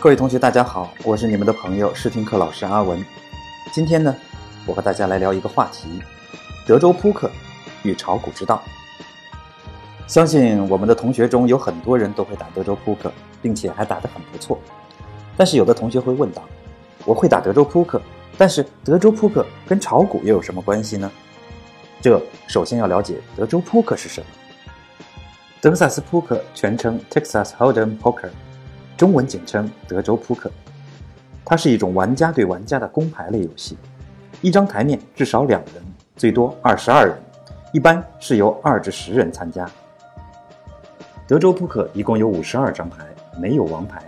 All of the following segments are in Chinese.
各位同学，大家好，我是你们的朋友试听课老师阿文。今天呢，我和大家来聊一个话题：德州扑克与炒股之道。相信我们的同学中有很多人都会打德州扑克，并且还打得很不错。但是有的同学会问道：我会打德州扑克，但是德州扑克跟炒股又有什么关系呢？这首先要了解德州扑克是什么。德克萨斯扑克全称 Texas Hold'em Poker，中文简称德州扑克。它是一种玩家对玩家的公牌类游戏，一张台面至少两人，最多二十二人，一般是由二至十人参加。德州扑克一共有五十二张牌，没有王牌，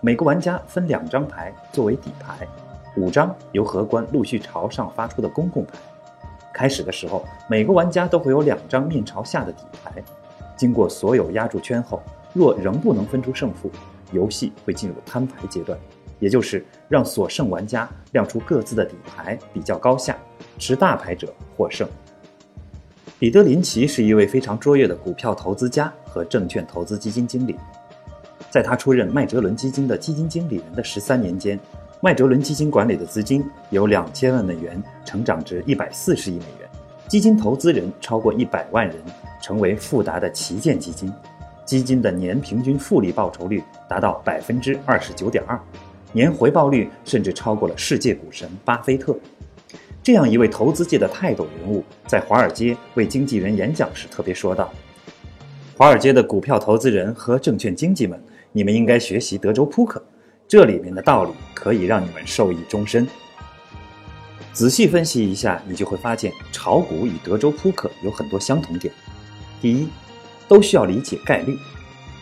每个玩家分两张牌作为底牌，五张由荷官陆续朝上发出的公共牌。开始的时候，每个玩家都会有两张面朝下的底牌。经过所有压住圈后，若仍不能分出胜负，游戏会进入摊牌阶段，也就是让所剩玩家亮出各自的底牌比较高下，持大牌者获胜。彼得林奇是一位非常卓越的股票投资家和证券投资基金经理，在他出任麦哲伦基金的基金经理人的十三年间，麦哲伦基金管理的资金由两千万美元成长至一百四十亿美元，基金投资人超过一百万人。成为富达的旗舰基金，基金的年平均复利报酬率达到百分之二十九点二，年回报率甚至超过了世界股神巴菲特。这样一位投资界的泰斗人物，在华尔街为经纪人演讲时特别说道：“华尔街的股票投资人和证券经纪们，你们应该学习德州扑克，这里面的道理可以让你们受益终身。”仔细分析一下，你就会发现炒股与德州扑克有很多相同点。第一，都需要理解概率；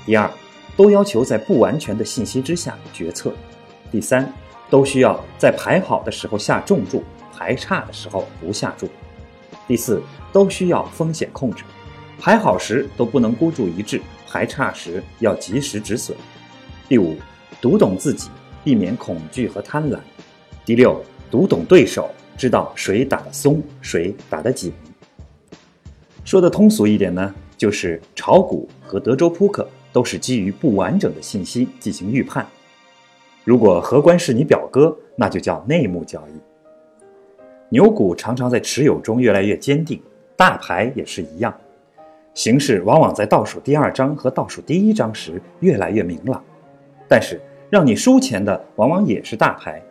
第二，都要求在不完全的信息之下决策；第三，都需要在排好的时候下重注，排差的时候不下注；第四，都需要风险控制，排好时都不能孤注一掷，排差时要及时止损；第五，读懂自己，避免恐惧和贪婪；第六，读懂对手，知道谁打得松，谁打得紧。说的通俗一点呢，就是炒股和德州扑克都是基于不完整的信息进行预判。如果荷官是你表哥，那就叫内幕交易。牛股常常在持有中越来越坚定，大牌也是一样，形势往往在倒数第二章和倒数第一章时越来越明朗。但是让你输钱的往往也是大牌，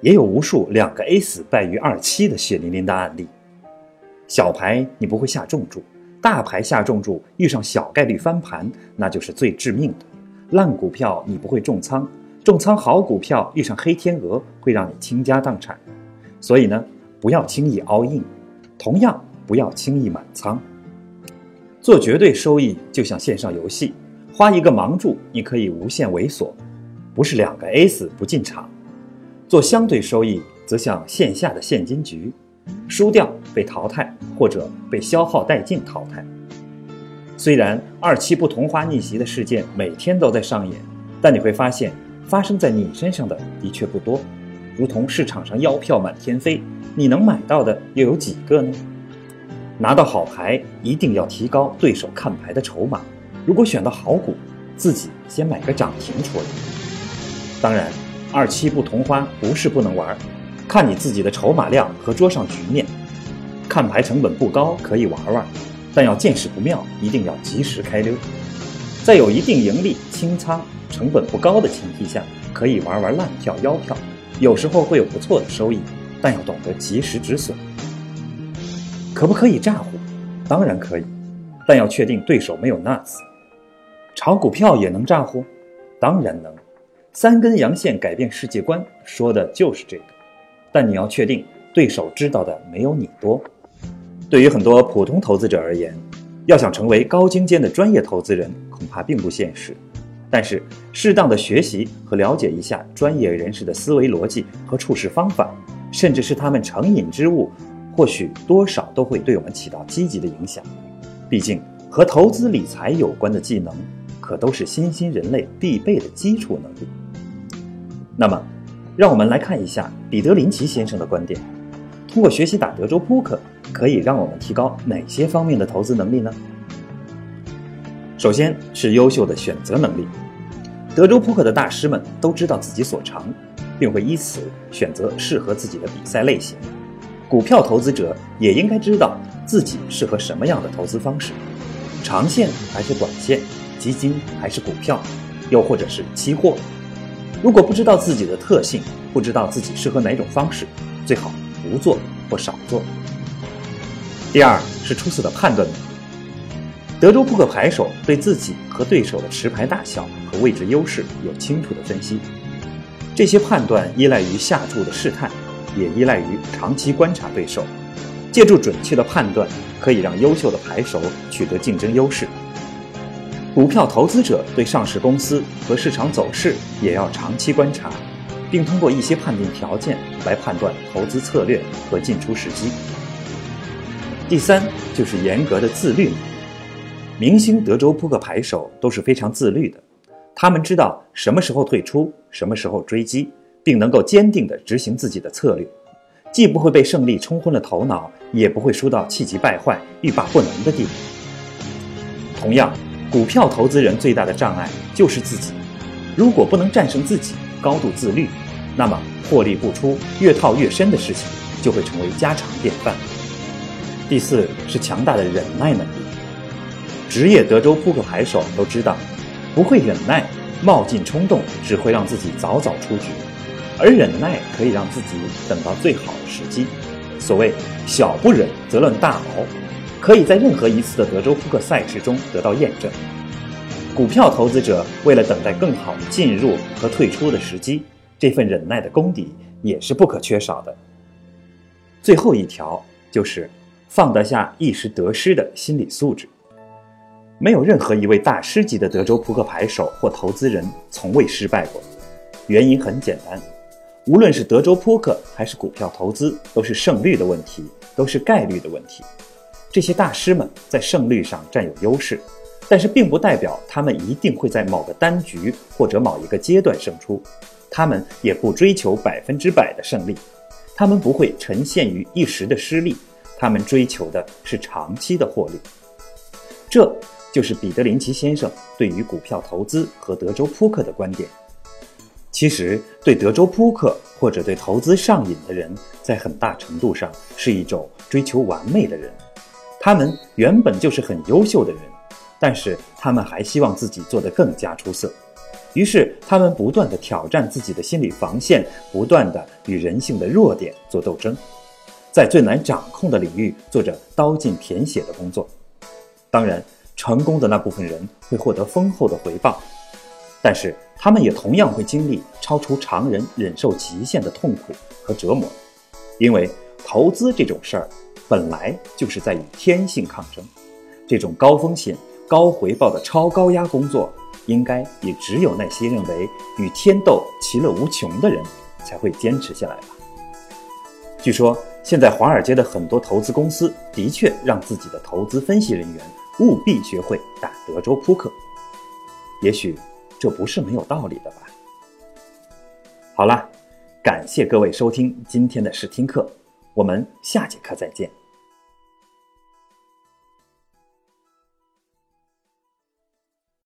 也有无数两个 A 死败于二七的血淋淋的案例。小牌你不会下重注，大牌下重注遇上小概率翻盘，那就是最致命的。烂股票你不会重仓，重仓好股票遇上黑天鹅会让你倾家荡产。所以呢，不要轻易 all in，同样不要轻易满仓。做绝对收益就像线上游戏，花一个盲注你可以无限猥琐，不是两个 A 死不进场。做相对收益则像线下的现金局。输掉被淘汰，或者被消耗殆尽淘汰。虽然二期不同花逆袭的事件每天都在上演，但你会发现发生在你身上的的确不多。如同市场上妖票满天飞，你能买到的又有几个呢？拿到好牌一定要提高对手看牌的筹码。如果选到好股，自己先买个涨停出来。当然，二期不同花不是不能玩。看你自己的筹码量和桌上局面，看牌成本不高，可以玩玩，但要见势不妙，一定要及时开溜。在有一定盈利、清仓、成本不高的前提下，可以玩玩烂票、腰票，有时候会有不错的收益，但要懂得及时止损。可不可以炸呼？当然可以，但要确定对手没有 nuts。炒股票也能炸呼？当然能。三根阳线改变世界观，说的就是这个。但你要确定对手知道的没有你多。对于很多普通投资者而言，要想成为高精尖的专业投资人，恐怕并不现实。但是，适当的学习和了解一下专业人士的思维逻辑和处事方法，甚至是他们成瘾之物，或许多少都会对我们起到积极的影响。毕竟，和投资理财有关的技能，可都是新兴人类必备的基础能力。那么，让我们来看一下彼得林奇先生的观点：通过学习打德州扑克，可以让我们提高哪些方面的投资能力呢？首先是优秀的选择能力。德州扑克的大师们都知道自己所长，并会依此选择适合自己的比赛类型。股票投资者也应该知道自己适合什么样的投资方式，长线还是短线，基金还是股票，又或者是期货。如果不知道自己的特性，不知道自己适合哪种方式，最好不做或少做。第二是出色的判断能力。德州扑克牌手对自己和对手的持牌大小和位置优势有清楚的分析，这些判断依赖于下注的试探，也依赖于长期观察对手。借助准确的判断，可以让优秀的牌手取得竞争优势。股票投资者对上市公司和市场走势也要长期观察，并通过一些判定条件来判断投资策略和进出时机。第三就是严格的自律。明星德州扑克牌手都是非常自律的，他们知道什么时候退出，什么时候追击，并能够坚定地执行自己的策略，既不会被胜利冲昏了头脑，也不会输到气急败坏、欲罢不能的地步。同样，股票投资人最大的障碍就是自己，如果不能战胜自己，高度自律，那么获利不出、越套越深的事情就会成为家常便饭。第四是强大的忍耐能力。职业德州扑克牌手都知道，不会忍耐、冒进冲动只会让自己早早出局，而忍耐可以让自己等到最好的时机。所谓“小不忍则乱大谋”，可以在任何一次的德州扑克赛事中得到验证。股票投资者为了等待更好的进入和退出的时机，这份忍耐的功底也是不可缺少的。最后一条就是放得下一时得失的心理素质。没有任何一位大师级的德州扑克牌手或投资人从未失败过，原因很简单，无论是德州扑克还是股票投资，都是胜率的问题，都是概率的问题。这些大师们在胜率上占有优势，但是并不代表他们一定会在某个单局或者某一个阶段胜出，他们也不追求百分之百的胜利，他们不会沉陷于一时的失利，他们追求的是长期的获利。这。就是彼得林奇先生对于股票投资和德州扑克的观点。其实，对德州扑克或者对投资上瘾的人，在很大程度上是一种追求完美的人。他们原本就是很优秀的人，但是他们还希望自己做得更加出色。于是，他们不断地挑战自己的心理防线，不断地与人性的弱点做斗争，在最难掌控的领域做着刀尽舔血的工作。当然。成功的那部分人会获得丰厚的回报，但是他们也同样会经历超出常人忍受极限的痛苦和折磨，因为投资这种事儿本来就是在与天性抗争。这种高风险高回报的超高压工作，应该也只有那些认为与天斗其乐无穷的人才会坚持下来吧。据说，现在华尔街的很多投资公司的确让自己的投资分析人员。务必学会打德州扑克，也许这不是没有道理的吧。好了，感谢各位收听今天的试听课，我们下节课再见。